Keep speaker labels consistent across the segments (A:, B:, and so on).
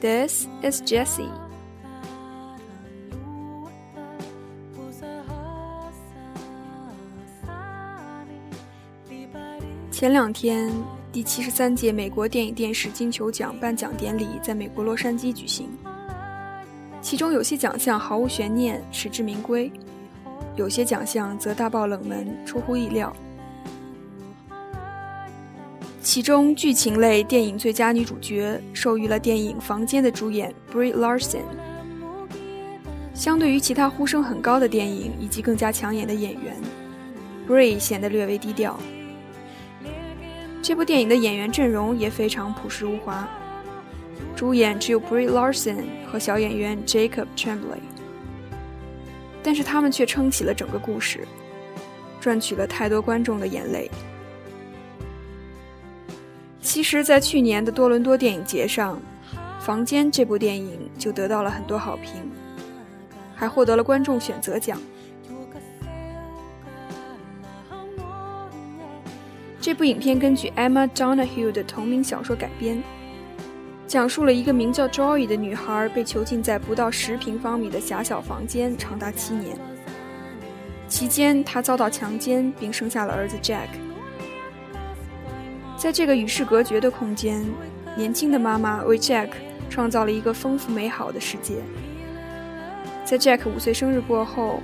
A: This is Jessie. 前两天，第七十三届美国电影电视金球奖颁奖典礼在美国洛杉矶举行。其中有些奖项毫无悬念，实至名归；有些奖项则大爆冷门，出乎意料。其中，剧情类电影最佳女主角授予了电影《房间》的主演 Brie Larson。相对于其他呼声很高的电影以及更加抢眼的演员，Brie 显得略微低调。这部电影的演员阵容也非常朴实无华。主演只有 Brie Larson 和小演员 Jacob Tremblay，但是他们却撑起了整个故事，赚取了太多观众的眼泪。其实，在去年的多伦多电影节上，《房间》这部电影就得到了很多好评，还获得了观众选择奖。这部影片根据 Emma Donoghue 的同名小说改编。讲述了一个名叫 Joy 的女孩被囚禁在不到十平方米的狭小房间长达七年，期间她遭到强奸并生下了儿子 Jack。在这个与世隔绝的空间，年轻的妈妈为 Jack 创造了一个丰富美好的世界。在 Jack 五岁生日过后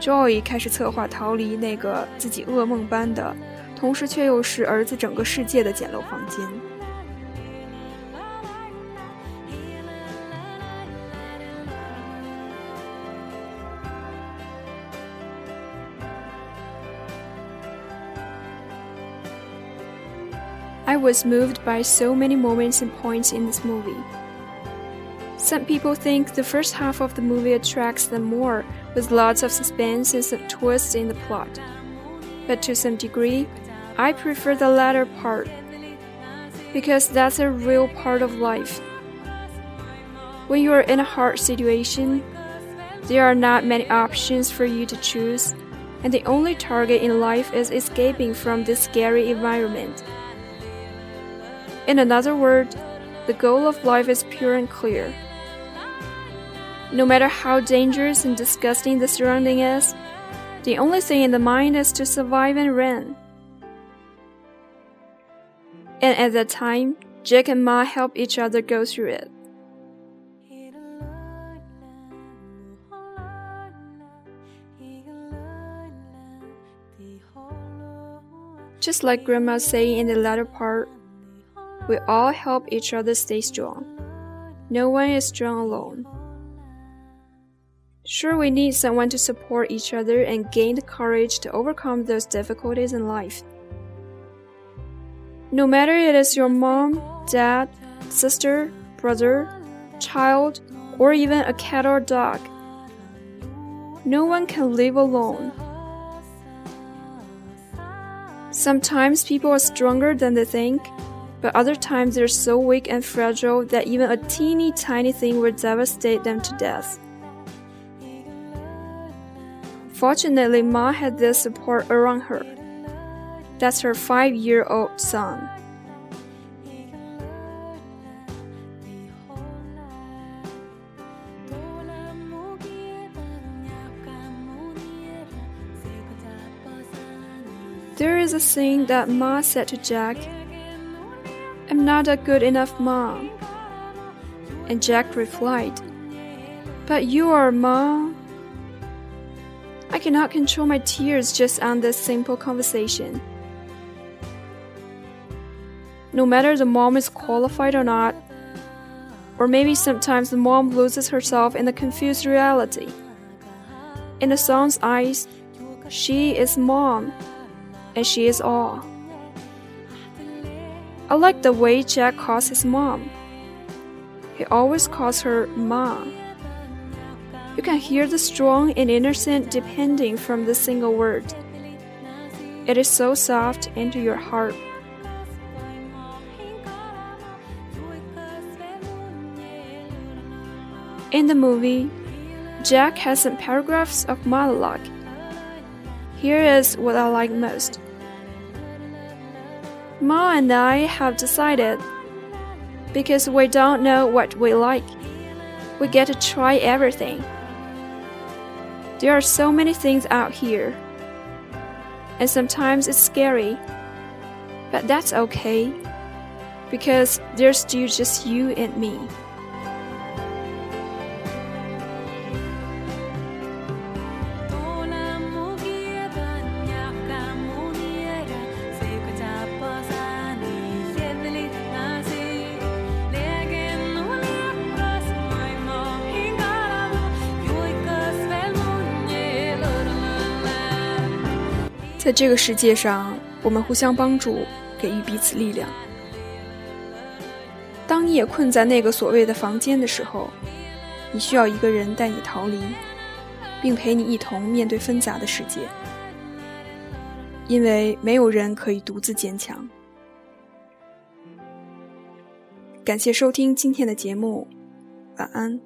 A: ，Joy 开始策划逃离那个自己噩梦般的，同时却又是儿子整个世界的简陋房间。I was moved by so many moments and points in this movie. Some people think the first half of the movie attracts them more, with lots of suspense and some twists in the plot. But to some degree, I prefer the latter part, because that's a real part of life. When you are in a hard situation, there are not many options for you to choose, and the only target in life is escaping from this scary environment. In another word, the goal of life is pure and clear. No matter how dangerous and disgusting the surrounding is, the only thing in the mind is to survive and run. And at that time, Jack and Ma help each other go through it. Just like Grandma saying in the latter part, we all help each other stay strong. No one is strong alone. Sure, we need someone to support each other and gain the courage to overcome those difficulties in life. No matter it is your mom, dad, sister, brother, child, or even a cat or dog, no one can live alone. Sometimes people are stronger than they think but other times they're so weak and fragile that even a teeny tiny thing would devastate them to death. Fortunately, Ma had this support around her. That's her five year old son. There is a scene that Ma said to Jack I'm not a good enough mom. And Jack replied, But you are, mom. I cannot control my tears just on this simple conversation. No matter the mom is qualified or not, or maybe sometimes the mom loses herself in the confused reality. In the son's eyes, she is mom, and she is all. I like the way Jack calls his mom. he always calls her Ma. You can hear the strong and innocent depending from the single word. It is so soft into your heart. In the movie, Jack has some paragraphs of monologue. Here is what I like most. Ma and I have decided because we don't know what we like, we get to try everything. There are so many things out here, and sometimes it's scary, but that's okay because there's still just you and me. 在这个世界上，我们互相帮助，给予彼此力量。当你也困在那个所谓的房间的时候，你需要一个人带你逃离，并陪你一同面对纷杂的世界。因为没有人可以独自坚强。感谢收听今天的节目，晚安。